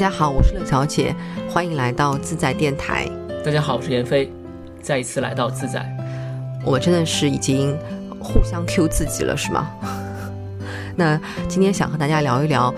家好，我是乐小姐，欢迎来到自在电台。大家好，我是闫飞，再一次来到自在。我真的是已经互相 Q 自己了，是吗？那今天想和大家聊一聊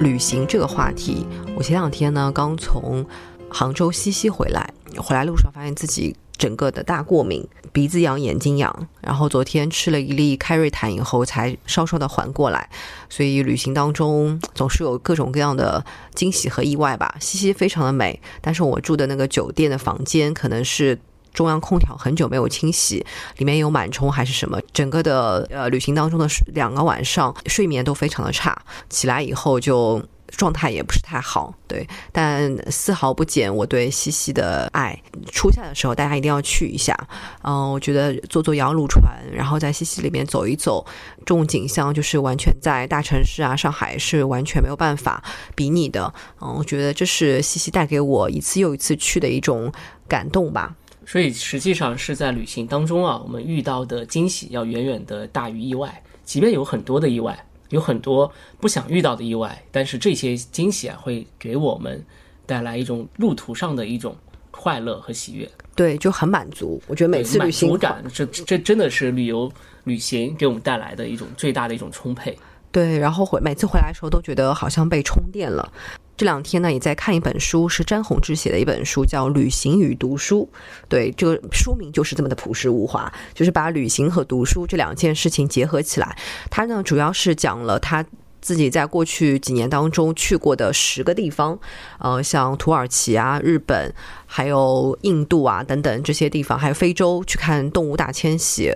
旅行这个话题。我前两天呢刚从杭州西溪回来，回来路上发现自己。整个的大过敏，鼻子痒，眼睛痒，然后昨天吃了一粒开瑞坦以后，才稍稍的缓过来。所以旅行当中总是有各种各样的惊喜和意外吧。西西非常的美，但是我住的那个酒店的房间可能是中央空调很久没有清洗，里面有螨虫还是什么，整个的呃旅行当中的两个晚上睡眠都非常的差，起来以后就。状态也不是太好，对，但丝毫不减我对西西的爱。初夏的时候，大家一定要去一下。嗯，我觉得坐坐摇橹船，然后在西溪里面走一走，这种景象就是完全在大城市啊，上海是完全没有办法比拟的。嗯，我觉得这是西西带给我一次又一次去的一种感动吧。所以实际上是在旅行当中啊，我们遇到的惊喜要远远的大于意外，即便有很多的意外。有很多不想遇到的意外，但是这些惊喜啊，会给我们带来一种路途上的一种快乐和喜悦。对，就很满足。我觉得每次旅行感，这这真的是旅游旅行给我们带来的一种最大的一种充沛。对，然后回每次回来的时候都觉得好像被充电了。这两天呢，也在看一本书，是詹宏志写的一本书，叫《旅行与读书》。对，这个书名就是这么的朴实无华，就是把旅行和读书这两件事情结合起来。他呢，主要是讲了他自己在过去几年当中去过的十个地方，呃，像土耳其啊、日本、还有印度啊等等这些地方，还有非洲去看动物大迁徙。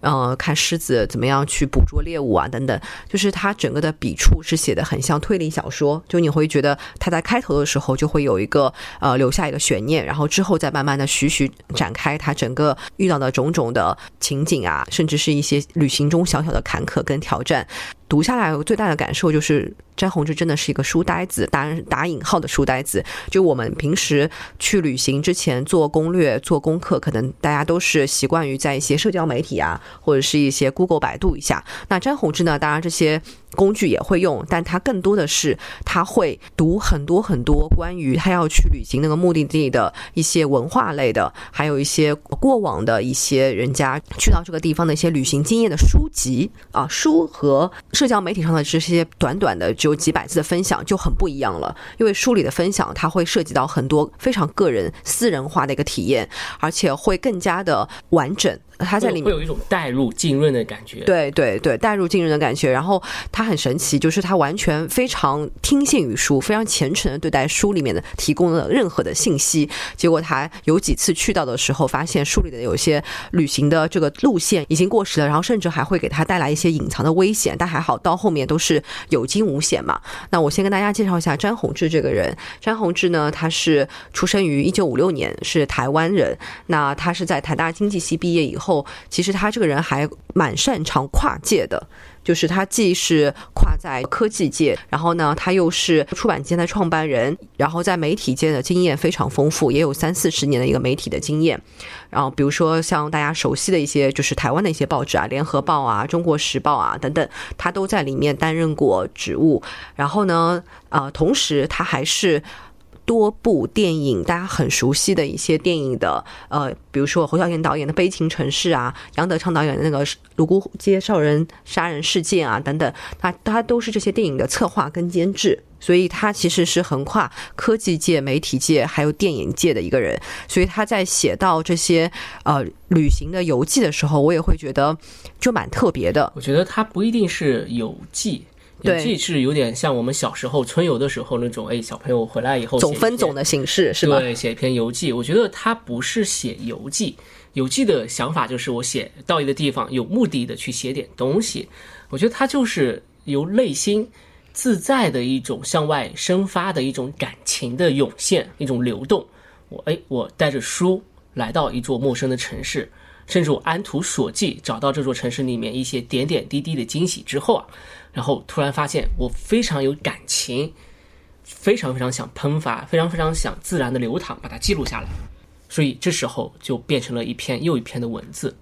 呃，看狮子怎么样去捕捉猎物啊，等等，就是它整个的笔触是写的很像推理小说，就你会觉得它在开头的时候就会有一个呃留下一个悬念，然后之后再慢慢的徐徐展开它整个遇到的种种的情景啊，甚至是一些旅行中小小的坎坷跟挑战。读下来，我最大的感受就是詹宏志真的是一个书呆子，打打引号的书呆子。就我们平时去旅行之前做攻略、做功课，可能大家都是习惯于在一些社交媒体啊，或者是一些 Google、百度一下。那詹宏志呢，当然这些。工具也会用，但他更多的是他会读很多很多关于他要去旅行那个目的地的一些文化类的，还有一些过往的一些人家去到这个地方的一些旅行经验的书籍啊，书和社交媒体上的这些短短的只有几百字的分享就很不一样了，因为书里的分享它会涉及到很多非常个人私人化的一个体验，而且会更加的完整。他在里面会有一种带入浸润的感觉，对对对，带入浸润的感觉。然后他很神奇，就是他完全非常听信于书，非常虔诚的对待书里面的提供的任何的信息。结果他有几次去到的时候，发现书里的有些旅行的这个路线已经过时了，然后甚至还会给他带来一些隐藏的危险。但还好到后面都是有惊无险嘛。那我先跟大家介绍一下詹宏志这个人。詹宏志呢，他是出生于一九五六年，是台湾人。那他是在台大经济系毕业以后。后，其实他这个人还蛮擅长跨界的，就是他既是跨在科技界，然后呢，他又是出版界的创办人，然后在媒体界的经验非常丰富，也有三四十年的一个媒体的经验。然后比如说像大家熟悉的一些，就是台湾的一些报纸啊，《联合报》啊，《中国时报》啊等等，他都在里面担任过职务。然后呢，啊，同时他还是。多部电影，大家很熟悉的一些电影的，呃，比如说侯孝贤导演的《悲情城市》啊，杨德昌导演的那个《泸沽街少人杀人事件》啊，等等，他他都是这些电影的策划跟监制，所以他其实是横跨科技界、媒体界还有电影界的一个人。所以他在写到这些呃旅行的游记的时候，我也会觉得就蛮特别的。我觉得他不一定是游记。游记是有点像我们小时候春游的时候那种，哎，小朋友回来以后总分总的形式是吧？对，写一篇游记。我觉得他不是写游记，游记的想法就是我写到一个地方有目的的去写点东西。我觉得他就是由内心自在的一种向外生发的一种感情的涌现，一种流动。我哎，我带着书来到一座陌生的城市，甚至我安图索骥找到这座城市里面一些点点滴滴的惊喜之后啊。然后突然发现，我非常有感情，非常非常想喷发，非常非常想自然的流淌，把它记录下来。所以这时候就变成了一篇又一篇的文字。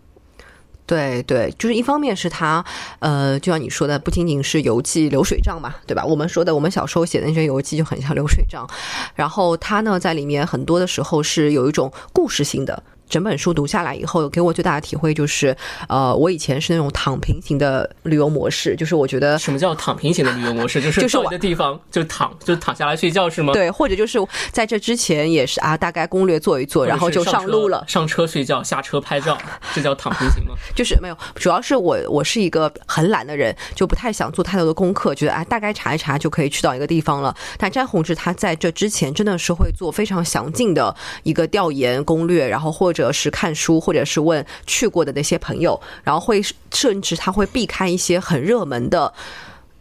对对，就是一方面是他，呃，就像你说的，不仅仅是游记、流水账嘛，对吧？我们说的，我们小时候写的那些游记就很像流水账，然后他呢，在里面很多的时候是有一种故事性的。整本书读下来以后，给我最大的体会就是，呃，我以前是那种躺平型的旅游模式，就是我觉得什么叫躺平型的旅游模式，就是 就是的地方就躺就躺下来睡觉是吗？对，或者就是在这之前也是啊，大概攻略做一做，然后就上路了，上车睡觉，下车拍照，这叫躺平型吗？就是没有，主要是我我是一个很懒的人，就不太想做太多的功课，觉得啊大概查一查就可以去到一个地方了。但詹宏志他在这之前真的是会做非常详尽的一个调研攻略，然后或者是看书，或者是问去过的那些朋友，然后会甚至他会避开一些很热门的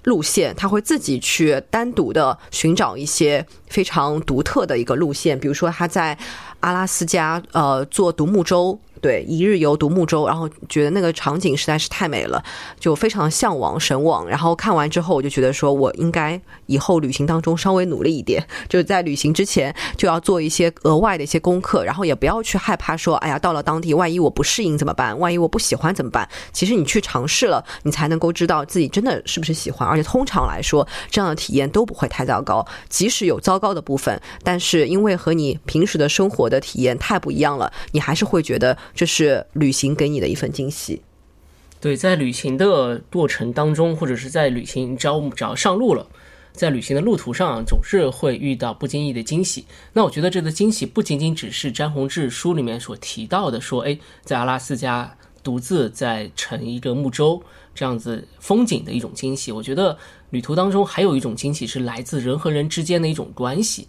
路线，他会自己去单独的寻找一些非常独特的一个路线，比如说他在阿拉斯加呃坐独木舟。对，一日游独木舟，然后觉得那个场景实在是太美了，就非常向往神往。然后看完之后，我就觉得说我应该以后旅行当中稍微努力一点，就是在旅行之前就要做一些额外的一些功课，然后也不要去害怕说，哎呀，到了当地万一我不适应怎么办？万一我不喜欢怎么办？其实你去尝试了，你才能够知道自己真的是不是喜欢。而且通常来说，这样的体验都不会太糟糕。即使有糟糕的部分，但是因为和你平时的生活的的体验太不一样了，你还是会觉得。这是旅行给你的一份惊喜。对，在旅行的过程当中，或者是在旅行，只要只要上路了，在旅行的路途上，总是会遇到不经意的惊喜。那我觉得这个惊喜不仅仅只是詹宏志书里面所提到的，说，哎，在阿拉斯加独自在乘一个木舟这样子风景的一种惊喜。我觉得旅途当中还有一种惊喜是来自人和人之间的一种关系。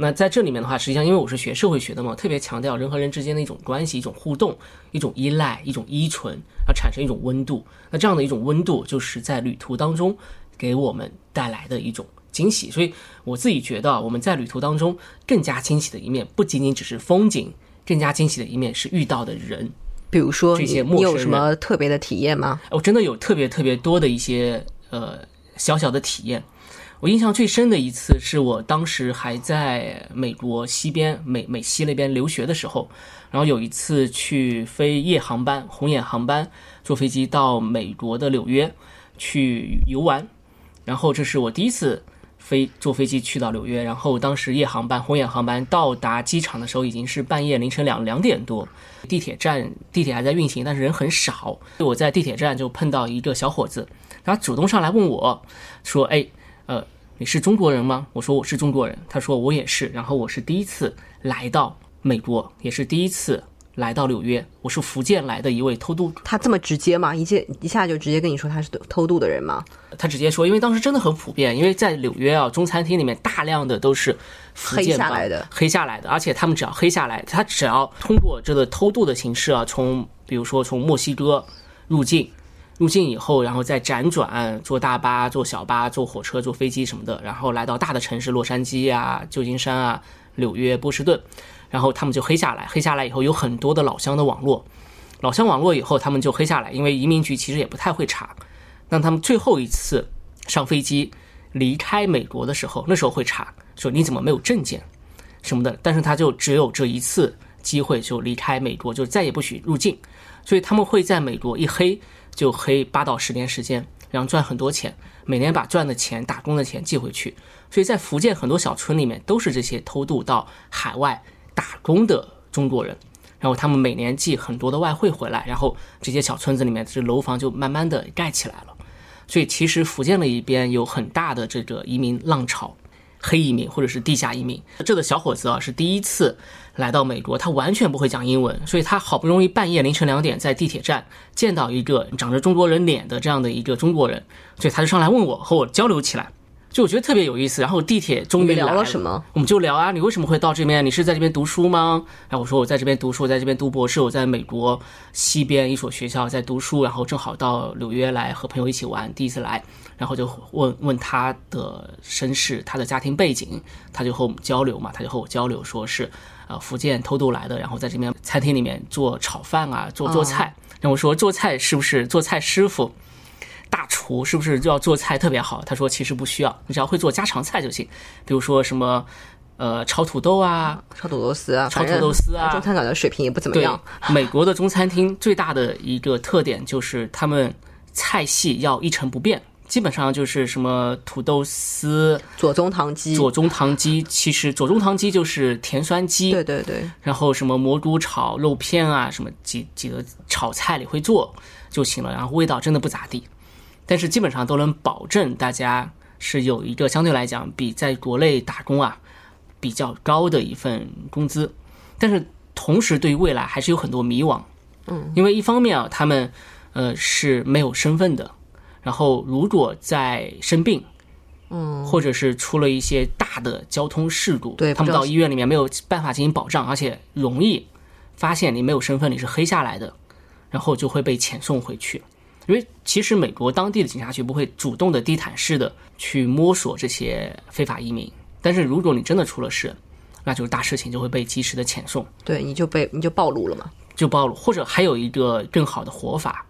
那在这里面的话，实际上因为我是学社会学的嘛，特别强调人和人之间的一种关系、一种互动、一种依赖、一种依存，而产生一种温度。那这样的一种温度，就是在旅途当中给我们带来的一种惊喜。所以我自己觉得，我们在旅途当中更加惊喜的一面，不仅仅只是风景，更加惊喜的一面是遇到的人。比如说，这些陌生人，你有什么特别的体验吗？我真的有特别特别多的一些呃小小的体验。我印象最深的一次是我当时还在美国西边美美西那边留学的时候，然后有一次去飞夜航班红眼航班坐飞机到美国的纽约去游玩，然后这是我第一次飞坐飞机去到纽约，然后当时夜航班红眼航班到达机场的时候已经是半夜凌晨两两点多，地铁站地铁还在运行，但是人很少，我在地铁站就碰到一个小伙子，他主动上来问我说：“哎。”呃，你是中国人吗？我说我是中国人。他说我也是。然后我是第一次来到美国，也是第一次来到纽约。我是福建来的一位偷渡。他这么直接吗？一接一下就直接跟你说他是偷渡的人吗？他直接说，因为当时真的很普遍，因为在纽约啊，中餐厅里面大量的都是黑下来的，黑下来的。而且他们只要黑下来，他只要通过这个偷渡的形式啊，从比如说从墨西哥入境。入境以后，然后再辗转坐大巴、坐小巴、坐火车、坐飞机什么的，然后来到大的城市，洛杉矶啊、旧金山啊、纽约、波士顿，然后他们就黑下来。黑下来以后，有很多的老乡的网络，老乡网络以后，他们就黑下来，因为移民局其实也不太会查。那他们最后一次上飞机离开美国的时候，那时候会查，说你怎么没有证件什么的。但是他就只有这一次机会就离开美国，就再也不许入境。所以他们会在美国一黑。就黑八到十年时间，然后赚很多钱，每年把赚的钱、打工的钱寄回去。所以在福建很多小村里面都是这些偷渡到海外打工的中国人，然后他们每年寄很多的外汇回来，然后这些小村子里面这楼房就慢慢的盖起来了。所以其实福建那一边有很大的这个移民浪潮。黑移民或者是地下移民，这个小伙子啊是第一次来到美国，他完全不会讲英文，所以他好不容易半夜凌晨两点在地铁站见到一个长着中国人脸的这样的一个中国人，所以他就上来问我和我交流起来。就我觉得特别有意思，然后地铁终于聊了什么？我们就聊啊，你为什么会到这边？你是在这边读书吗？然后我说我在这边读书，我在这边读博士，我在美国西边一所学校在读书，然后正好到纽约来和朋友一起玩，第一次来，然后就问问他的身世，他的家庭背景，他就和我们交流嘛，他就和我交流，说是呃福建偷渡来的，然后在这边餐厅里面做炒饭啊，做做菜。然后我说做菜是不是做菜师傅？大厨是不是就要做菜特别好？他说其实不需要，你只要会做家常菜就行。比如说什么呃炒土豆啊，炒土豆丝啊，炒土豆丝啊，中餐馆的水平也不怎么对样。，美国的中餐厅最大的一个特点就是他们菜系要一成不变，基本上就是什么土豆丝、左宗棠鸡，左宗棠鸡，其实左宗棠鸡就是甜酸鸡，对对对，然后什么蘑菇炒肉片啊，什么几几个炒菜里会做就行了，然后味道真的不咋地，但是基本上都能保证大家是有一个相对来讲比在国内打工啊比较高的一份工资，但是同时对于未来还是有很多迷惘，嗯，因为一方面啊他们呃是没有身份的，然后如果在生病。嗯，或者是出了一些大的交通事故，对他们到医院里面没有办法进行保障，而且容易发现你没有身份，你是黑下来的，然后就会被遣送回去。因为其实美国当地的警察局不会主动的地毯式的去摸索这些非法移民，但是如果你真的出了事，那就是大事情，就会被及时的遣送，对，你就被你就暴露了嘛。就暴露。或者还有一个更好的活法，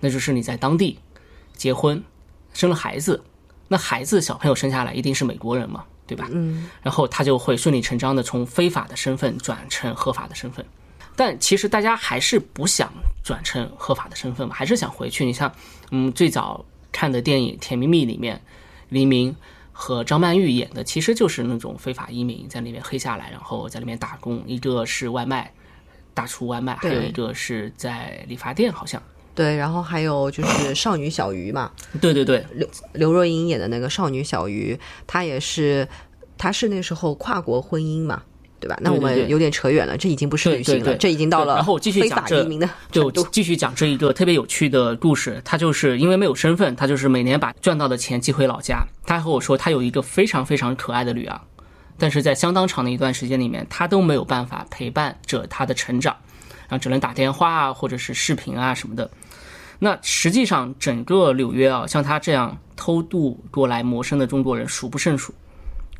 那就是你在当地结婚，生了孩子，那孩子小朋友生下来一定是美国人嘛，对吧？嗯，然后他就会顺理成章的从非法的身份转成合法的身份。但其实大家还是不想转成合法的身份嘛，还是想回去。你像，嗯，最早看的电影《甜蜜蜜》里面，黎明和张曼玉演的其实就是那种非法移民在那边黑下来，然后在那边打工。一个是外卖，大厨外卖，还有一个是在理发店，好像。对，然后还有就是少女小鱼嘛，对对对，刘刘若英演的那个少女小鱼，她也是，她是那时候跨国婚姻嘛，对吧？那我们有点扯远了，这已经不是旅行了，对对对这已经到了然后我继续讲这移民的就。继续讲这一个特别有趣的故事。他就是因为没有身份，他就是每年把赚到的钱寄回老家。他和我说，他有一个非常非常可爱的女儿，但是在相当长的一段时间里面，他都没有办法陪伴着她的成长，然后只能打电话啊，或者是视频啊什么的。那实际上，整个纽约啊，像他这样偷渡过来谋生的中国人数不胜数，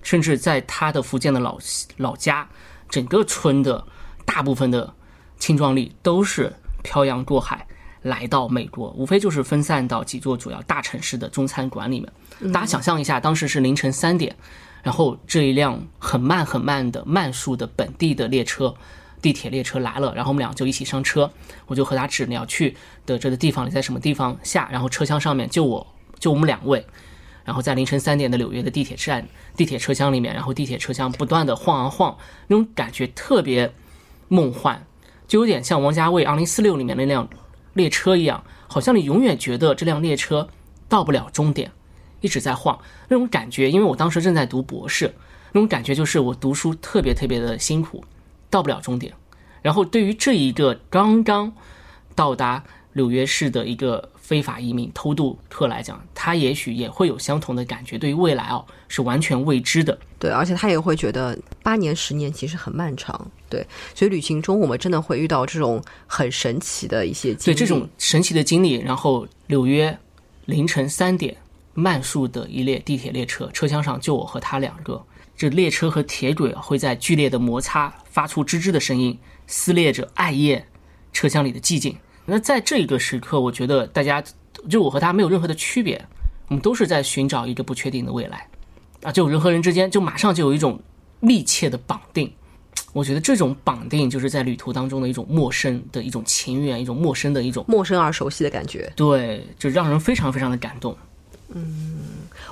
甚至在他的福建的老老家，整个村的大部分的青壮力都是漂洋过海来到美国，无非就是分散到几座主要大城市的中餐馆里面。大家想象一下，当时是凌晨三点，然后这一辆很慢很慢的慢速的本地的列车。地铁列车来了，然后我们俩就一起上车，我就和他指你要去的这个地方，你在什么地方下，然后车厢上面就我就我们两位，然后在凌晨三点的纽约的地铁站、地铁车厢里面，然后地铁车厢不断的晃啊晃，那种感觉特别梦幻，就有点像王家卫《二零四六》里面那辆列车一样，好像你永远觉得这辆列车到不了终点，一直在晃，那种感觉。因为我当时正在读博士，那种感觉就是我读书特别特别的辛苦，到不了终点。然后对于这一个刚刚到达纽约市的一个非法移民偷渡客来讲，他也许也会有相同的感觉。对于未来哦，是完全未知的。对，而且他也会觉得八年、十年其实很漫长。对，所以旅行中我们真的会遇到这种很神奇的一些经历。对这种神奇的经历，然后纽约凌晨三点，慢速的一列地铁列车，车厢上就我和他两个。这列车和铁轨啊会在剧烈的摩擦，发出吱吱的声音，撕裂着艾叶车厢里的寂静。那在这一个时刻，我觉得大家就我和他没有任何的区别，我们都是在寻找一个不确定的未来啊！就人和人之间，就马上就有一种密切的绑定。我觉得这种绑定就是在旅途当中的一种陌生的一种情缘，一种陌生的一种陌生而熟悉的感觉。对，就让人非常非常的感动。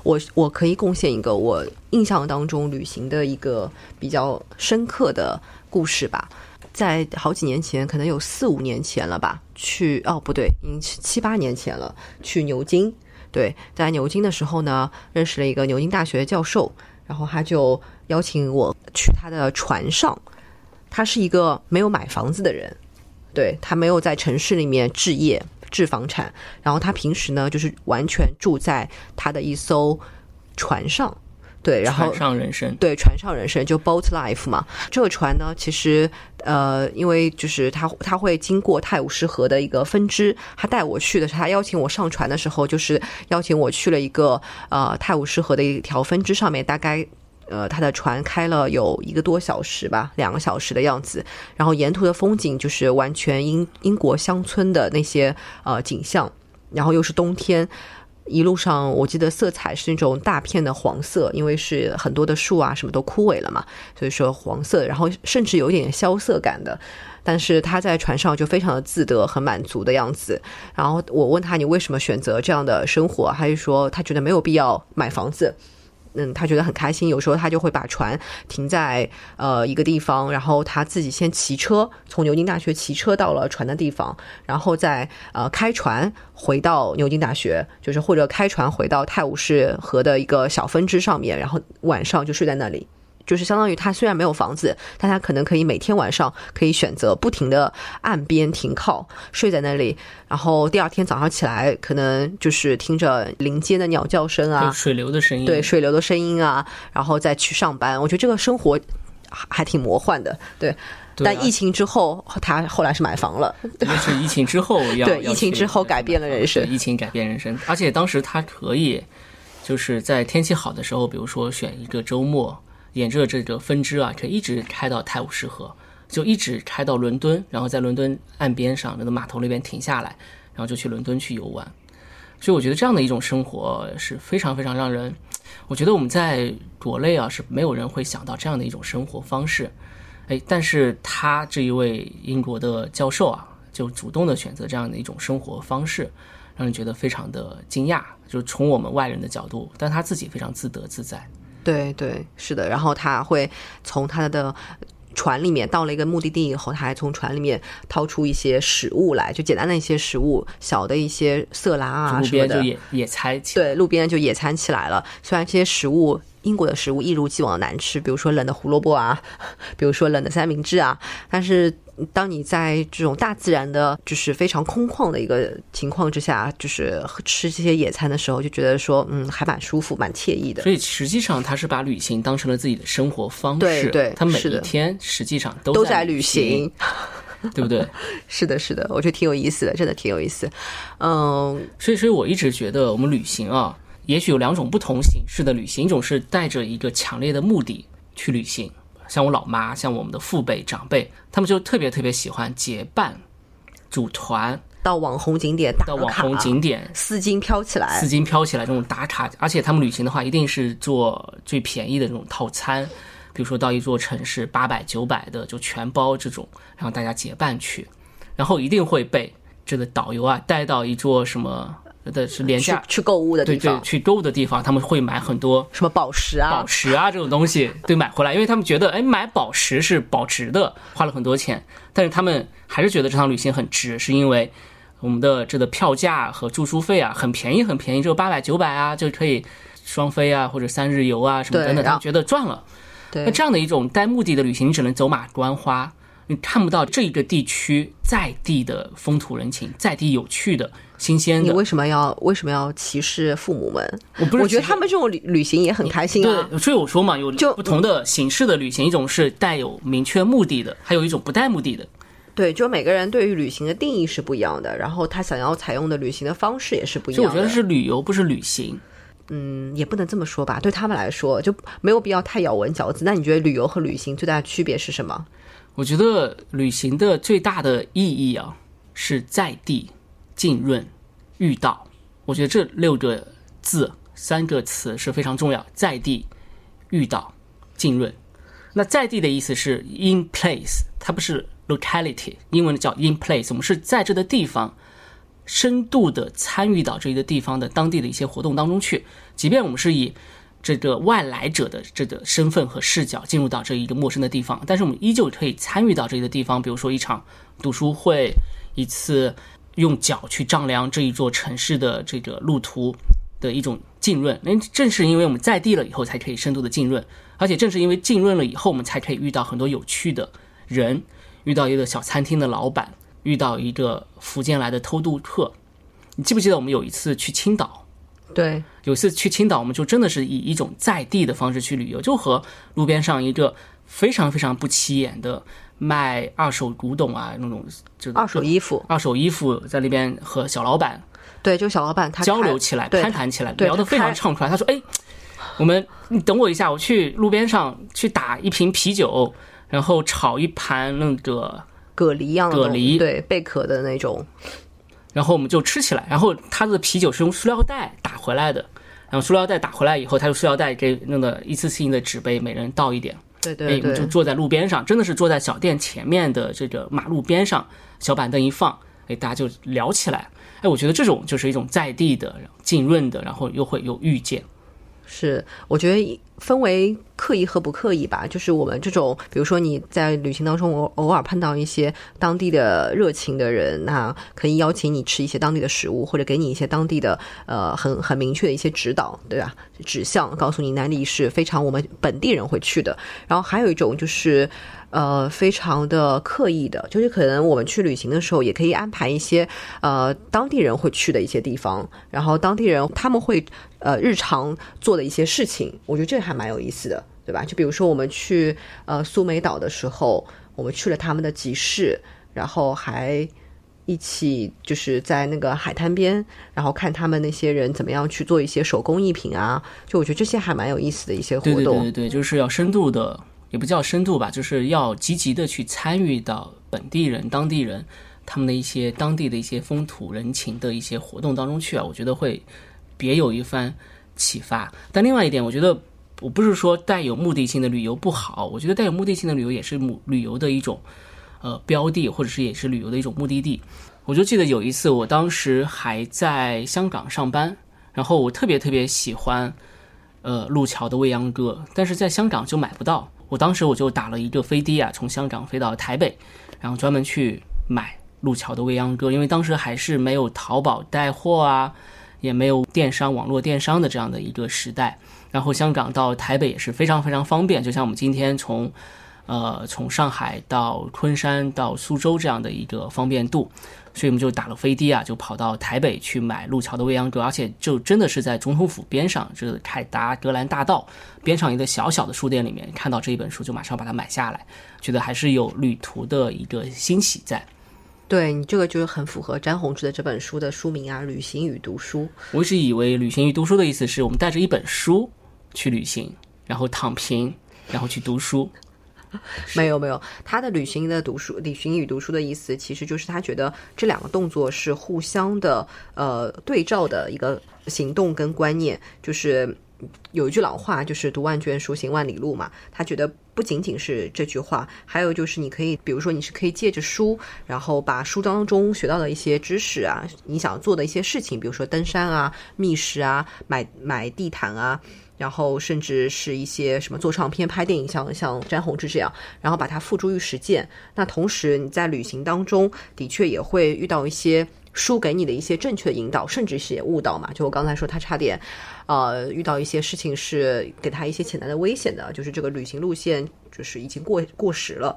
我我可以贡献一个我印象当中旅行的一个比较深刻的故事吧。在好几年前，可能有四五年前了吧，去哦不对，已经七七八年前了，去牛津。对，在牛津的时候呢，认识了一个牛津大学教授，然后他就邀请我去他的船上。他是一个没有买房子的人，对他没有在城市里面置业置房产，然后他平时呢就是完全住在他的一艘船上，对，然后船上人生，对，船上人生就 boat life 嘛。这个船呢，其实呃，因为就是他他会经过泰晤士河的一个分支，他带我去的是他邀请我上船的时候，就是邀请我去了一个呃泰晤士河的一条分支上面，大概。呃，他的船开了有一个多小时吧，两个小时的样子。然后沿途的风景就是完全英英国乡村的那些呃景象，然后又是冬天，一路上我记得色彩是那种大片的黄色，因为是很多的树啊什么都枯萎了嘛，所以说黄色，然后甚至有点萧瑟感的。但是他在船上就非常的自得、很满足的样子。然后我问他你为什么选择这样的生活，他就说他觉得没有必要买房子。嗯，他觉得很开心。有时候他就会把船停在呃一个地方，然后他自己先骑车从牛津大学骑车到了船的地方，然后再呃开船回到牛津大学，就是或者开船回到泰晤士河的一个小分支上面，然后晚上就睡在那里。就是相当于他虽然没有房子，但他可能可以每天晚上可以选择不停的岸边停靠，睡在那里，然后第二天早上起来，可能就是听着林间的鸟叫声啊，水流的声音，对水流的声音啊，然后再去上班。我觉得这个生活还挺魔幻的，对。但疫情之后，他后来是买房了。那是疫情之后 要对疫情之后改变了人生，疫情改变人生。而且当时他可以就是在天气好的时候，比如说选一个周末。沿着这个分支啊，可以一直开到泰晤士河，就一直开到伦敦，然后在伦敦岸边上那个码头那边停下来，然后就去伦敦去游玩。所以我觉得这样的一种生活是非常非常让人，我觉得我们在国内啊是没有人会想到这样的一种生活方式。哎，但是他这一位英国的教授啊，就主动的选择这样的一种生活方式，让人觉得非常的惊讶。就是从我们外人的角度，但他自己非常自得自在。对对，是的。然后他会从他的船里面到了一个目的地以后，他还从船里面掏出一些食物来，就简单的一些食物，小的一些色拉啊什么的。路边就野野餐起对，路边就野餐起来了。虽然这些食物。英国的食物一如既往难吃，比如说冷的胡萝卜啊，比如说冷的三明治啊。但是当你在这种大自然的，就是非常空旷的一个情况之下，就是吃这些野餐的时候，就觉得说，嗯，还蛮舒服，蛮惬意的。所以实际上他是把旅行当成了自己的生活方式，对对，他每一天实际上都在旅行，对不对？是的，是的，我觉得挺有意思的，真的挺有意思。嗯，所以，所以我一直觉得我们旅行啊。也许有两种不同形式的旅行，一种是带着一个强烈的目的去旅行，像我老妈，像我们的父辈长辈，他们就特别特别喜欢结伴组团到网红景点打到网红景点，丝巾飘起来，丝巾飘起来这种打卡，而且他们旅行的话，一定是做最便宜的这种套餐，比如说到一座城市八百九百的就全包这种，然后大家结伴去，然后一定会被这个导游啊带到一座什么。的是廉价去购物的地方，对对，去购物的地方，他们会买很多什么宝石啊、宝石啊这种东西，对，买回来，因为他们觉得，哎，买宝石是保值的，花了很多钱，但是他们还是觉得这趟旅行很值，是因为我们的这个票价和住宿费啊很便宜，很便宜，只有八百九百啊，就可以双飞啊或者三日游啊什么等等，他们觉得赚了。那这样的一种带目的的旅行，你只能走马观花。你看不到这一个地区在地的风土人情，在地有趣的、新鲜的。你为什么要为什么要歧视父母们？我不是，我觉得他们这种旅旅行也很开心啊。对，所以我说嘛，有就不同的形式的旅行，一种是带有明确目的的，还有一种不带目的的。对，就每个人对于旅行的定义是不一样的，然后他想要采用的旅行的方式也是不一样的。我觉得是旅游，不是旅行。嗯，也不能这么说吧。对他们来说，就没有必要太咬文嚼字。那你觉得旅游和旅行最大的区别是什么？我觉得旅行的最大的意义啊，是在地浸润遇到。我觉得这六个字三个词是非常重要。在地遇到浸润，那在地的意思是 in place，它不是 locality，英文叫 in place。我们是在这个地方深度的参与到这一个地方的当地的一些活动当中去，即便我们是以。这个外来者的这个身份和视角进入到这一个陌生的地方，但是我们依旧可以参与到这个地方，比如说一场读书会，一次用脚去丈量这一座城市的这个路途的一种浸润。那正是因为我们在地了以后，才可以深度的浸润，而且正是因为浸润了以后，我们才可以遇到很多有趣的人，遇到一个小餐厅的老板，遇到一个福建来的偷渡客。你记不记得我们有一次去青岛？对，有一次去青岛，我们就真的是以一种在地的方式去旅游，就和路边上一个非常非常不起眼的卖二手古董啊那种，就二手衣服，二手衣服在那边和小老板，对，就小老板他交流起来，攀谈起来，聊得非常畅快。他说：“哎，我们你等我一下，我去路边上去打一瓶啤酒，然后炒一盘那个蛤蜊样的蛤蜊，对，贝壳的那种。”然后我们就吃起来，然后他的啤酒是用塑料袋打回来的。然后塑料袋打回来以后，他用塑料袋给弄的一次性的纸杯，每人倒一点。对对对，就坐在路边上，真的是坐在小店前面的这个马路边上，小板凳一放，哎，大家就聊起来。哎，我觉得这种就是一种在地的、浸润的，然后又会有遇见。是，我觉得分为刻意和不刻意吧。就是我们这种，比如说你在旅行当中偶偶尔碰到一些当地的热情的人，那可以邀请你吃一些当地的食物，或者给你一些当地的呃很很明确的一些指导，对吧？指向告诉你哪里是非常我们本地人会去的。然后还有一种就是。呃，非常的刻意的，就是可能我们去旅行的时候，也可以安排一些呃当地人会去的一些地方，然后当地人他们会呃日常做的一些事情，我觉得这还蛮有意思的，对吧？就比如说我们去呃苏梅岛的时候，我们去了他们的集市，然后还一起就是在那个海滩边，然后看他们那些人怎么样去做一些手工艺品啊，就我觉得这些还蛮有意思的一些活动。对对对对，就是要深度的。也不叫深度吧，就是要积极的去参与到本地人、当地人他们的一些当地的一些风土人情的一些活动当中去啊，我觉得会别有一番启发。但另外一点，我觉得我不是说带有目的性的旅游不好，我觉得带有目的性的旅游也是目旅游的一种呃标的，或者是也是旅游的一种目的地。我就记得有一次，我当时还在香港上班，然后我特别特别喜欢呃路桥的未央歌，但是在香港就买不到。我当时我就打了一个飞的啊，从香港飞到台北，然后专门去买路桥的未央歌，因为当时还是没有淘宝带货啊，也没有电商网络电商的这样的一个时代，然后香港到台北也是非常非常方便，就像我们今天从。呃，从上海到昆山到苏州这样的一个方便度，所以我们就打了飞的啊，就跑到台北去买路桥的未央阁，而且就真的是在总统府边上，就是凯达格兰大道边上一个小小的书店里面看到这一本书，就马上把它买下来，觉得还是有旅途的一个欣喜在。对你这个就是很符合詹宏志的这本书的书名啊，《旅行与读书》。我一直以为旅行与读书的意思是我们带着一本书去旅行，然后躺平，然后去读书。没有没有，他的旅行的读书、旅行与读书的意思，其实就是他觉得这两个动作是互相的，呃，对照的一个行动跟观念。就是有一句老话，就是“读万卷书，行万里路”嘛。他觉得不仅仅是这句话，还有就是你可以，比如说你是可以借着书，然后把书当中学到的一些知识啊，你想做的一些事情，比如说登山啊、觅食啊、买买地毯啊。然后甚至是一些什么做唱片、拍电影，像像詹宏志这样，然后把它付诸于实践。那同时你在旅行当中的确也会遇到一些输给你的一些正确的引导，甚至是误导嘛。就我刚才说，他差点，呃，遇到一些事情是给他一些潜在的危险的，就是这个旅行路线就是已经过过时了。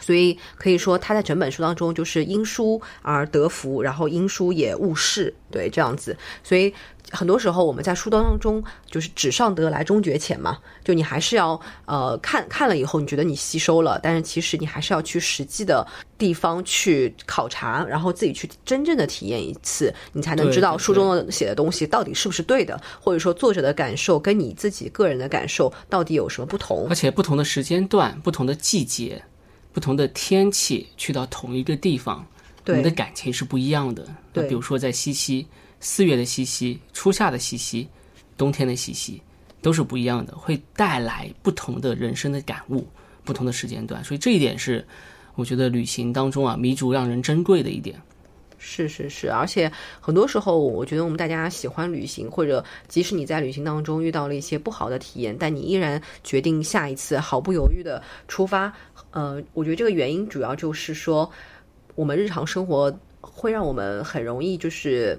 所以可以说，他在整本书当中就是因书而得福，然后因书也误事，对这样子。所以很多时候我们在书当中就是纸上得来终觉浅嘛，就你还是要呃看看了以后，你觉得你吸收了，但是其实你还是要去实际的地方去考察，然后自己去真正的体验一次，你才能知道书中的写的东西到底是不是对的，或者说作者的感受跟你自己个人的感受到底有什么不同，而且不同的时间段、不同的季节。不同的天气去到同一个地方，我们的感情是不一样的。对，比如说在西溪，四月的西溪、初夏的西溪、冬天的西溪，都是不一样的，会带来不同的人生的感悟。不同的时间段，所以这一点是我觉得旅行当中啊弥足让人珍贵的一点。是是是，而且很多时候，我觉得我们大家喜欢旅行，或者即使你在旅行当中遇到了一些不好的体验，但你依然决定下一次毫不犹豫的出发。呃，我觉得这个原因主要就是说，我们日常生活会让我们很容易就是，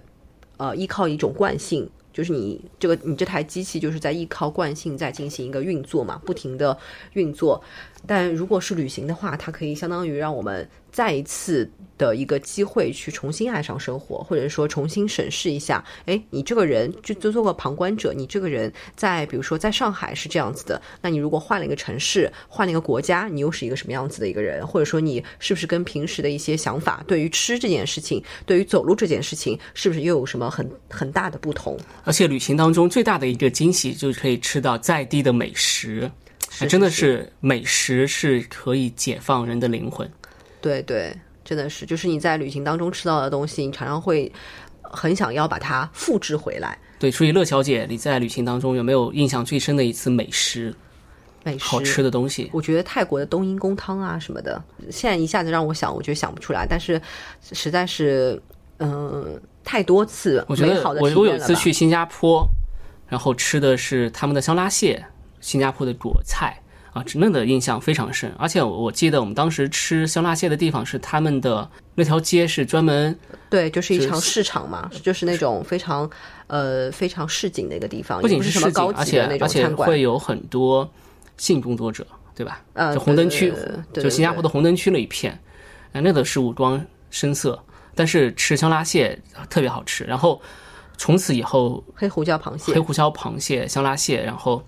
呃，依靠一种惯性，就是你这个你这台机器就是在依靠惯性在进行一个运作嘛，不停的运作。但如果是旅行的话，它可以相当于让我们再一次的一个机会去重新爱上生活，或者说重新审视一下，哎，你这个人就就做个旁观者，你这个人在比如说在上海是这样子的，那你如果换了一个城市，换了一个国家，你又是一个什么样子的一个人？或者说你是不是跟平时的一些想法，对于吃这件事情，对于走路这件事情，是不是又有什么很很大的不同？而且旅行当中最大的一个惊喜，就是可以吃到在地的美食。真的是美食是可以解放人的灵魂，对对，真的是，就是你在旅行当中吃到的东西，你常常会很想要把它复制回来，对，所以乐小姐，你在旅行当中有没有印象最深的一次美食？美食好吃的东西？我觉得泰国的冬阴功汤啊什么的，现在一下子让我想，我觉得想不出来。但是实在是，嗯、太多次我觉得美好的我我有一次去新加坡，然后吃的是他们的香辣蟹，新加坡的果菜啊，真的印象非常深。而且我我记得我们当时吃香辣蟹的地方是他们的那条街是专门对，就是一场市场嘛，就是那种非常呃非常市井的一个地方，不仅是什市井，么高而且级的那种而且餐馆，会有很多性工作者，对吧？呃，就红灯区就新加坡的红灯区那一片，啊，那个是五光深色，但是吃香辣蟹特别好吃。然后从此以后，黑胡椒螃蟹黑，胡椒螃蟹、香辣蟹，然后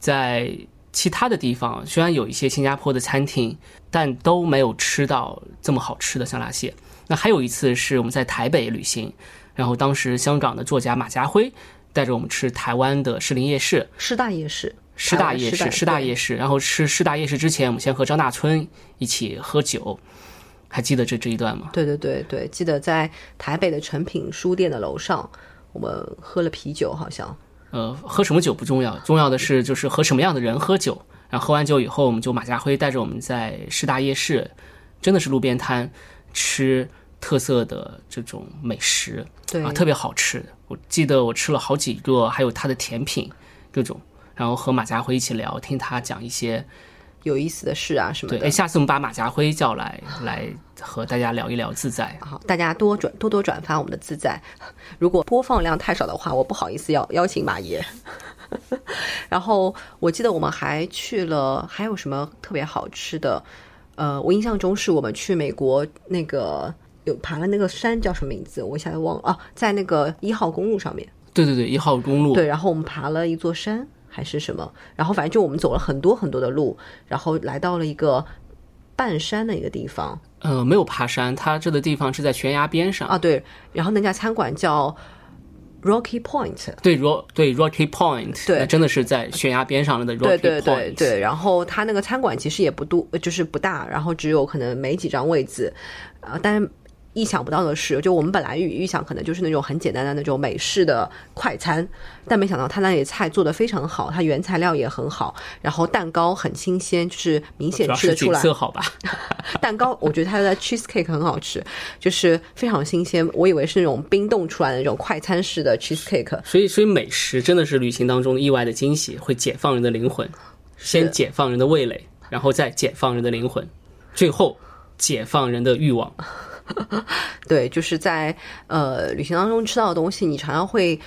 在其他的地方虽然有一些新加坡的餐厅，但都没有吃到这么好吃的香辣蟹。那还有一次是我们在台北旅行，然后当时香港的作家马家辉带着我们吃台湾的士林夜市，师大夜市，师大夜市，师大夜市。然后吃师大夜市之前，我们先和张大春一起喝酒，还记得这这一段吗？对对对对，记得在台北的诚品书店的楼上，我们喝了啤酒，好像呃，喝什么酒不重要，重要的是就是和什么样的人喝酒。然后喝完酒以后，我们就马家辉带着我们在师大夜市，真的是路边摊吃特色的这种美食对啊，特别好吃。我记得我吃了好几个，还有他的甜品各种，然后和马家辉一起聊，听他讲一些有意思的事啊什么对。的哎，。下次我们把马家辉叫来，来和大家聊一聊自在。好，大家多转多多转发我们的自在。如果播放量太少的话，我不好意思邀邀请马爷。然后我记得我们还去了，还有什么特别好吃的？呃，我印象中是我们去美国那个有爬了那个山叫什么名字？我一下子忘了啊，在那个一号公路上面。对对对，一号公路。对，然后我们爬了一座山还是什么，然后反正就我们走了很多很多的路，然后来到了一个半山的一个地方呃，没有爬山，它这个地方是在悬崖边上。啊，对，然后那家餐馆叫 Rocky Point，对，Ro 对 Rocky Point，对那真的是在悬崖边上的 Rocky 对对 Point。对对，然后它那个餐馆其实也不多，就是不大，然后只有可能没几张位子，啊、但是意想不到的是，就我们本来预预想可能就是那种很简单的那种美式的快餐，但没想到他那里菜做的非常好，它原材料也很好，然后蛋糕很新鲜，就是明显吃得出来。色好吧？蛋糕，我觉得它的 cheese cake 很好吃，就是非常新鲜。我以为是那种冰冻出来的那种快餐式的 cheese cake，所以，所以美食真的是旅行当中意外的惊喜，会解放人的灵魂。先解放人的味蕾，然后再解放人的灵魂，最后解放人的欲望。对，就是在呃旅行当中吃到的东西，你常常会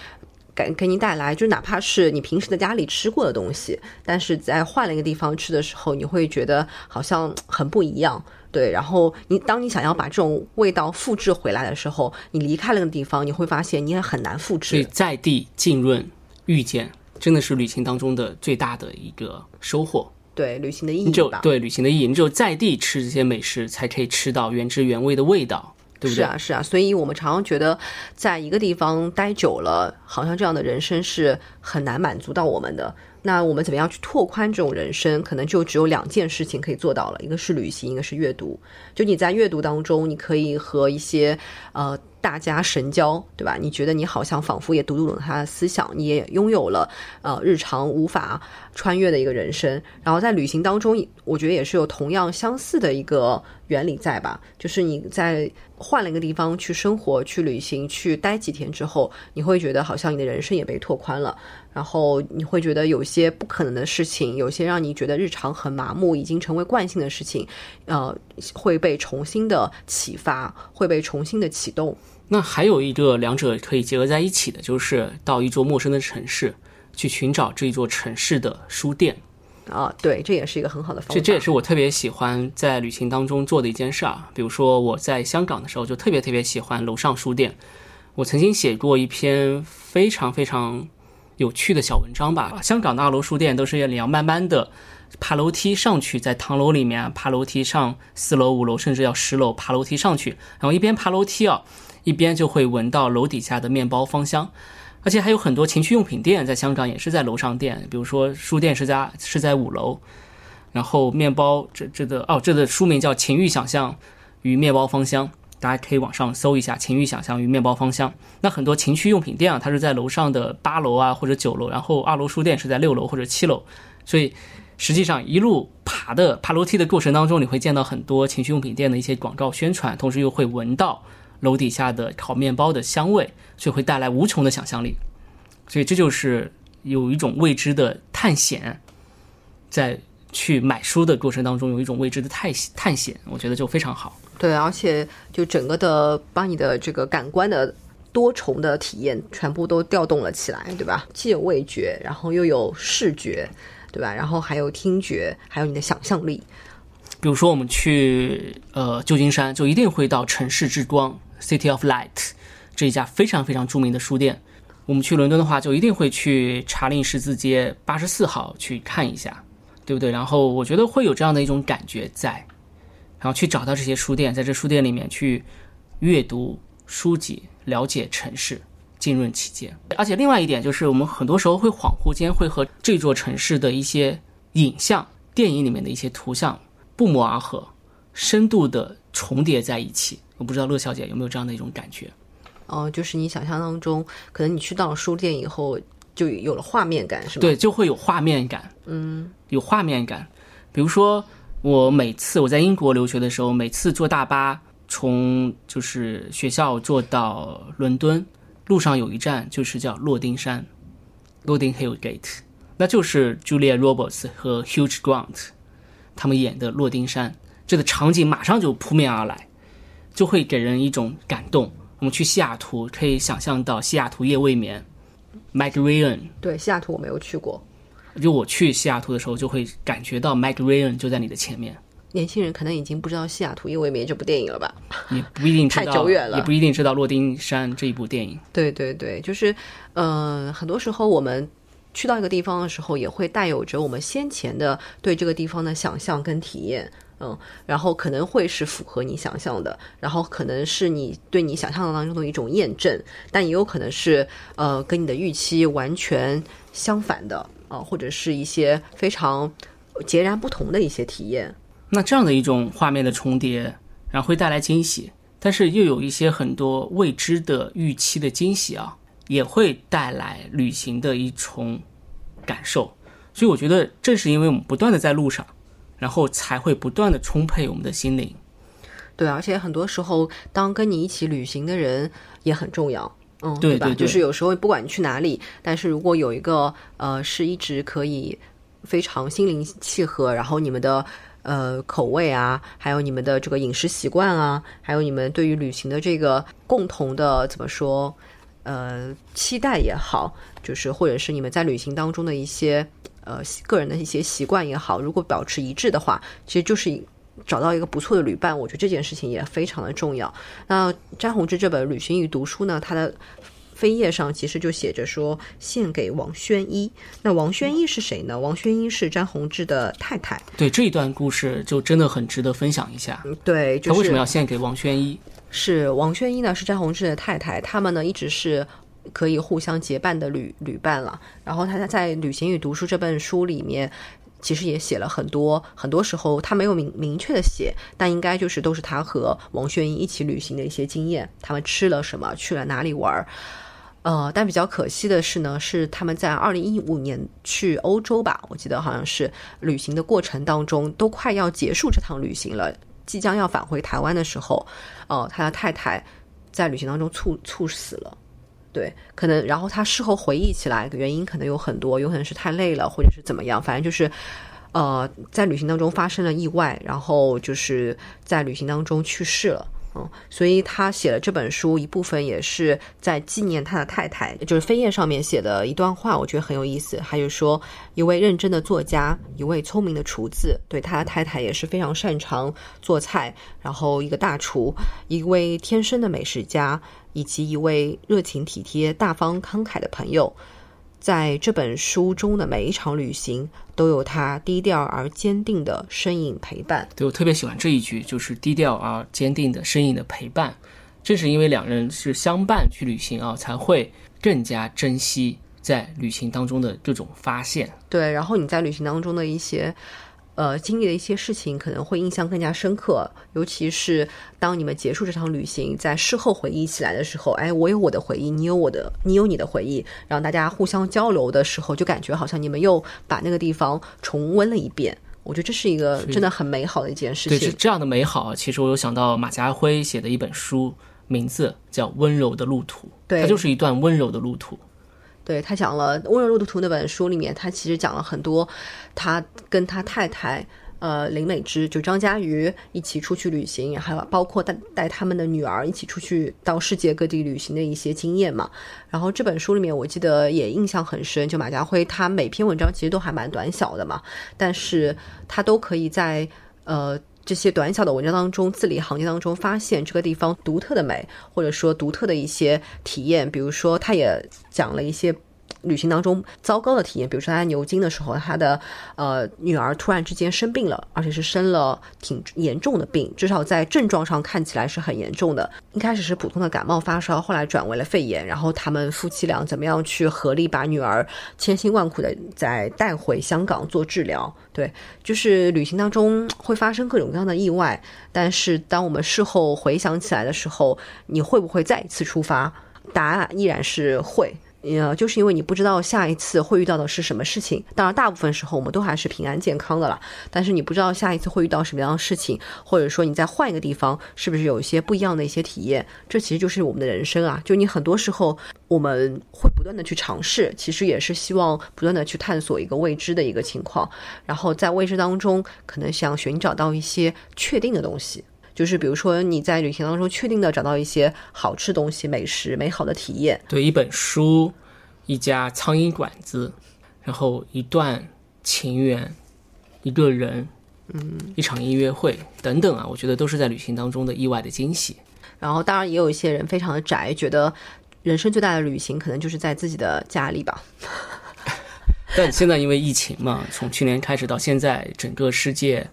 给给你带来，就哪怕是你平时在家里吃过的东西，但是在换了一个地方吃的时候，你会觉得好像很不一样。对，然后你当你想要把这种味道复制回来的时候，你离开那个地方，你会发现你也很难复所以。在地浸润遇见，真的是旅行当中的最大的一个收获。对，旅行的意义吧。对旅行的意义，你只有在地吃这些美食，才可以吃到原汁原味的味道，对不对？是啊，是啊，所以我们常常觉得，在一个地方待久了，好像这样的人生是很难满足到我们的。那我们怎么样去拓宽这种人生？可能就只有两件事情可以做到了，一个是旅行，一个是阅读。就你在阅读当中，你可以和一些呃大家神交，对吧？你觉得你好像仿佛也读懂了他的思想，你也拥有了呃日常无法穿越的一个人生。然后在旅行当中，我觉得也是有同样相似的一个原理在吧？就是你在换了一个地方去生活、去旅行、去待几天之后，你会觉得好像你的人生也被拓宽了。然后你会觉得有些不可能的事情，有些让你觉得日常很麻木、已经成为惯性的事情，呃，会被重新的启发，会被重新的启动。那还有一个两者可以结合在一起的，就是到一座陌生的城市，去寻找这一座城市的书店。啊，对，这也是一个很好的方法。这这也是我特别喜欢在旅行当中做的一件事儿。比如说我在香港的时候，就特别特别喜欢楼上书店。我曾经写过一篇非常非常有趣的小文章吧。香港的二楼书店都是你要慢慢的爬楼梯上去，在唐楼里面爬楼梯上四楼、五楼，甚至要十楼爬楼梯上去，然后一边爬楼梯啊，一边就会闻到楼底下的面包芳香。而且还有很多情趣用品店，在香港也是在楼上店，比如说书店是在是在五楼，然后面包这这个哦，这个书名叫《情欲想象与面包芳香》，大家可以网上搜一下“情欲想象与面包芳香”。那很多情趣用品店啊，它是在楼上的八楼啊或者九楼，然后二楼书店是在六楼或者七楼，所以实际上一路爬的爬楼梯的过程当中，你会见到很多情趣用品店的一些广告宣传，同时又会闻到楼底下的烤面包的香味，所以会带来无穷的想象力。所以这就是有一种未知的探险，在去买书的过程当中有一种未知的探探险，我觉得就非常好。对，而且就整个的把你的这个感官的多重的体验全部都调动了起来，对吧？既有味觉，然后又有视觉，对吧？然后还有听觉，还有你的想象力。比如说我们去呃旧金山，就一定会到城市之光 （City of Light） 这一家非常非常著名的书店。我们去伦敦的话，就一定会去查令十字街八十四号去看一下，对不对？然后我觉得会有这样的一种感觉在，然后去找到这些书店，在这书店里面去阅读书籍，了解城市，浸润其间。而且另外一点就是，我们很多时候会恍惚间会和这座城市的一些影像、电影里面的一些图像不谋而合，深度的重叠在一起。我不知道乐小姐有没有这样的一种感觉？哦，就是你想象当中，可能你去到了书店以后，就有了画面感，是吗？对，就会有画面感，嗯，有画面感。比如说，我每次我在英国留学的时候，每次坐大巴从就是学校坐到伦敦，路上有一站就是叫洛丁山 （Notting Hill Gate），那就是 Julia Roberts 和 Hugh Grant 他们演的洛丁山，这个场景马上就扑面而来，就会给人一种感动。我们去西雅图，可以想象到西雅图夜未眠，Meg Ryan。对，西雅图我没有去过。就我去西雅图的时候，就会感觉到 Ryan 就在你的前面。年轻人可能已经不知道《西雅图夜未眠》这部电影了吧？也不一定知道，太久远了，也不一定知道《洛丁山》这一部电影。对对对，就是，呃，很多时候我们去到一个地方的时候，也会带有着我们先前的对这个地方的想象跟体验。嗯，然后可能会是符合你想象的，然后可能是你对你想象当中的一种验证，但也有可能是呃跟你的预期完全相反的啊，或者是一些非常截然不同的一些体验。那这样的一种画面的重叠，然后会带来惊喜，但是又有一些很多未知的预期的惊喜啊，也会带来旅行的一重感受。所以我觉得正是因为我们不断的在路上。然后才会不断的充沛我们的心灵，对，而且很多时候，当跟你一起旅行的人也很重要，嗯，对吧？就是有时候不管你去哪里，但是如果有一个呃是一直可以非常心灵契合，然后你们的呃口味啊，还有你们的这个饮食习惯啊，还有你们对于旅行的这个共同的怎么说呃期待也好，就是或者是你们在旅行当中的一些。呃，个人的一些习惯也好，如果保持一致的话，其实就是找到一个不错的旅伴。我觉得这件事情也非常的重要。那詹宏志这本《旅行与读书》呢，它的扉页上其实就写着说献给王宣一。那王宣一是谁呢？王宣一是詹宏志的太太。对这一段故事就真的很值得分享一下。对，他为什么要献给王宣一？是王宣一呢？是詹宏志的太太，他们呢一直是。可以互相结伴的旅旅伴了。然后他在《旅行与读书》这本书里面，其实也写了很多。很多时候他没有明明确的写，但应该就是都是他和王轩英一起旅行的一些经验。他们吃了什么，去了哪里玩儿。呃，但比较可惜的是呢，是他们在二零一五年去欧洲吧，我记得好像是旅行的过程当中，都快要结束这趟旅行了，即将要返回台湾的时候，呃，他的太太在旅行当中猝猝死了。对，可能然后他事后回忆起来，原因可能有很多，有可能是太累了，或者是怎么样，反正就是，呃，在旅行当中发生了意外，然后就是在旅行当中去世了。嗯，所以他写了这本书，一部分也是在纪念他的太太。就是扉页上面写的一段话，我觉得很有意思。还有说，一位认真的作家，一位聪明的厨子，对他的太太也是非常擅长做菜，然后一个大厨，一位天生的美食家，以及一位热情体贴、大方慷慨的朋友。在这本书中的每一场旅行，都有他低调而坚定的身影陪伴。对我特别喜欢这一句，就是低调而坚定的身影的陪伴。正是因为两人是相伴去旅行啊，才会更加珍惜在旅行当中的这种发现。对，然后你在旅行当中的一些呃，经历的一些事情可能会印象更加深刻，尤其是当你们结束这场旅行，在事后回忆起来的时候，哎，我有我的回忆，你有我的，你有你的回忆，然后大家互相交流的时候，就感觉好像你们又把那个地方重温了一遍。我觉得这是一个真的很美好的一件事情。对，这样的美好，其实我有想到马家辉写的一本书，名字叫《温柔的路途》，对，它就是一段温柔的路途。对他讲了《温柔路途》那本书里面，他其实讲了很多，他跟他太太呃林美芝就张嘉瑜一起出去旅行，还有包括带带他们的女儿一起出去到世界各地旅行的一些经验嘛。然后这本书里面，我记得也印象很深，就马家辉他每篇文章其实都还蛮短小的嘛，但是他都可以在呃。这些短小的文章当中，字里行间当中发现这个地方独特的美，或者说独特的一些体验。比如说，他也讲了一些。旅行当中糟糕的体验，比如说他在牛津的时候，他的呃女儿突然之间生病了，而且是生了挺严重的病，至少在症状上看起来是很严重的。一开始是普通的感冒发烧，后来转为了肺炎。然后他们夫妻俩怎么样去合力把女儿千辛万苦的再带回香港做治疗？对，就是旅行当中会发生各种各样的意外，但是当我们事后回想起来的时候，你会不会再一次出发？答案依然是会。呃，就是因为你不知道下一次会遇到的是什么事情。当然，大部分时候我们都还是平安健康的了。但是你不知道下一次会遇到什么样的事情，或者说你再换一个地方，是不是有一些不一样的一些体验？这其实就是我们的人生啊！就你很多时候我们会不断的去尝试，其实也是希望不断的去探索一个未知的一个情况。然后在未知当中，可能想寻找到一些确定的东西。就是比如说你在旅行当中确定的找到一些好吃东西、美食、美好的体验。对，一本书，一家苍蝇馆子，然后一段情缘，一个人，嗯，一场音乐会等等啊，我觉得都是在旅行当中的意外的惊喜。然后当然也有一些人非常的宅，觉得人生最大的旅行可能就是在自己的家里吧。但现在因为疫情嘛，从去年开始到现在，整个世界。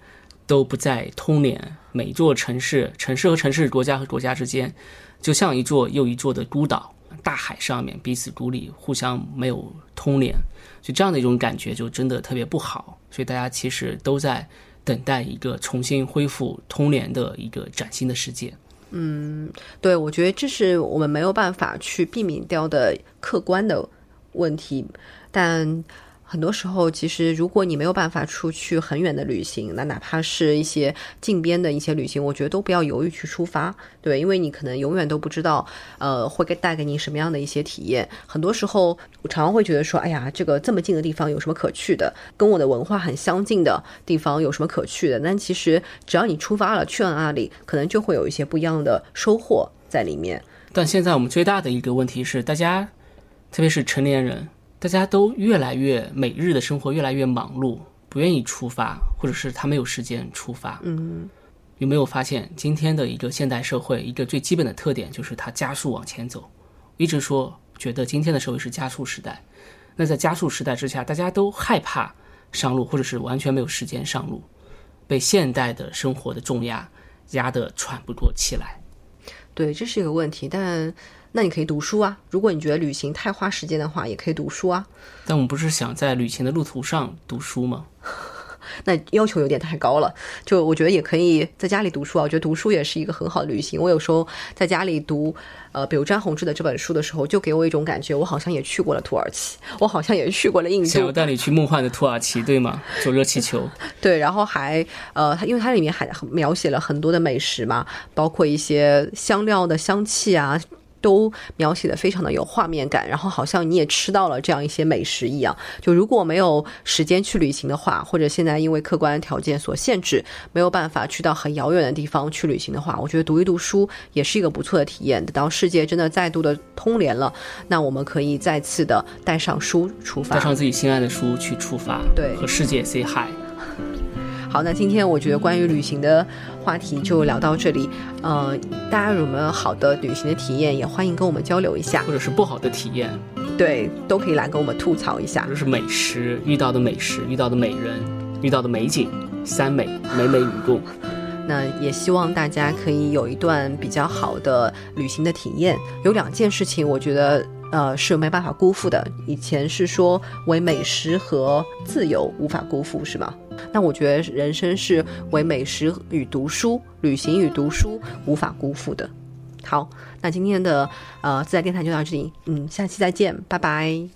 都不再通联，每座城市、城市和城市、国家和国家之间，就像一座又一座的孤岛，大海上面彼此孤立，互相没有通联，就这样的一种感觉就真的特别不好。所以大家其实都在等待一个重新恢复通联的一个崭新的世界。嗯，对，我觉得这是我们没有办法去避免掉的客观的问题，但。很多时候，其实如果你没有办法出去很远的旅行，那哪怕是一些近边的一些旅行，我觉得都不要犹豫去出发，对，因为你可能永远都不知道，呃，会给带给你什么样的一些体验。很多时候，我常常会觉得说，哎呀，这个这么近的地方有什么可去的？跟我的文化很相近的地方有什么可去的？但其实只要你出发了，去了那里，可能就会有一些不一样的收获在里面。但现在我们最大的一个问题是，大家，特别是成年人。大家都越来越每日的生活越来越忙碌，不愿意出发，或者是他没有时间出发。嗯，有没有发现今天的一个现代社会一个最基本的特点就是它加速往前走？一直说觉得今天的社会是加速时代，那在加速时代之下，大家都害怕上路，或者是完全没有时间上路，被现代的生活的重压压得喘不过气来。对，这是一个问题，但。那你可以读书啊，如果你觉得旅行太花时间的话，也可以读书啊。但我们不是想在旅行的路途上读书吗？那要求有点太高了。就我觉得也可以在家里读书啊。我觉得读书也是一个很好的旅行。我有时候在家里读，呃，比如詹宏志的这本书的时候，就给我一种感觉，我好像也去过了土耳其，我好像也去过了印度。想要带你去梦幻的土耳其，对吗？坐热气球。对，然后还呃，因为它里面还描写了很多的美食嘛，包括一些香料的香气啊。都描写的非常的有画面感，然后好像你也吃到了这样一些美食一样。就如果没有时间去旅行的话，或者现在因为客观条件所限制，没有办法去到很遥远的地方去旅行的话，我觉得读一读书也是一个不错的体验。等到世界真的再度的通联了，那我们可以再次的带上书出发，带上自己心爱的书去出发，对，和世界 say hi。好，那今天我觉得关于旅行的话题就聊到这里。呃，大家有没有好的旅行的体验，也欢迎跟我们交流一下，或者是不好的体验，对，都可以来跟我们吐槽一下。就是美食遇到的美食，遇到的美人，遇到的美景，三美，美美与共。那也希望大家可以有一段比较好的旅行的体验。有两件事情，我觉得呃是没办法辜负的。以前是说为美食和自由无法辜负，是吗？那我觉得人生是为美食与读书，旅行与读书，无法辜负的。好，那今天的呃自在电台就到这里，嗯，下期再见，拜拜。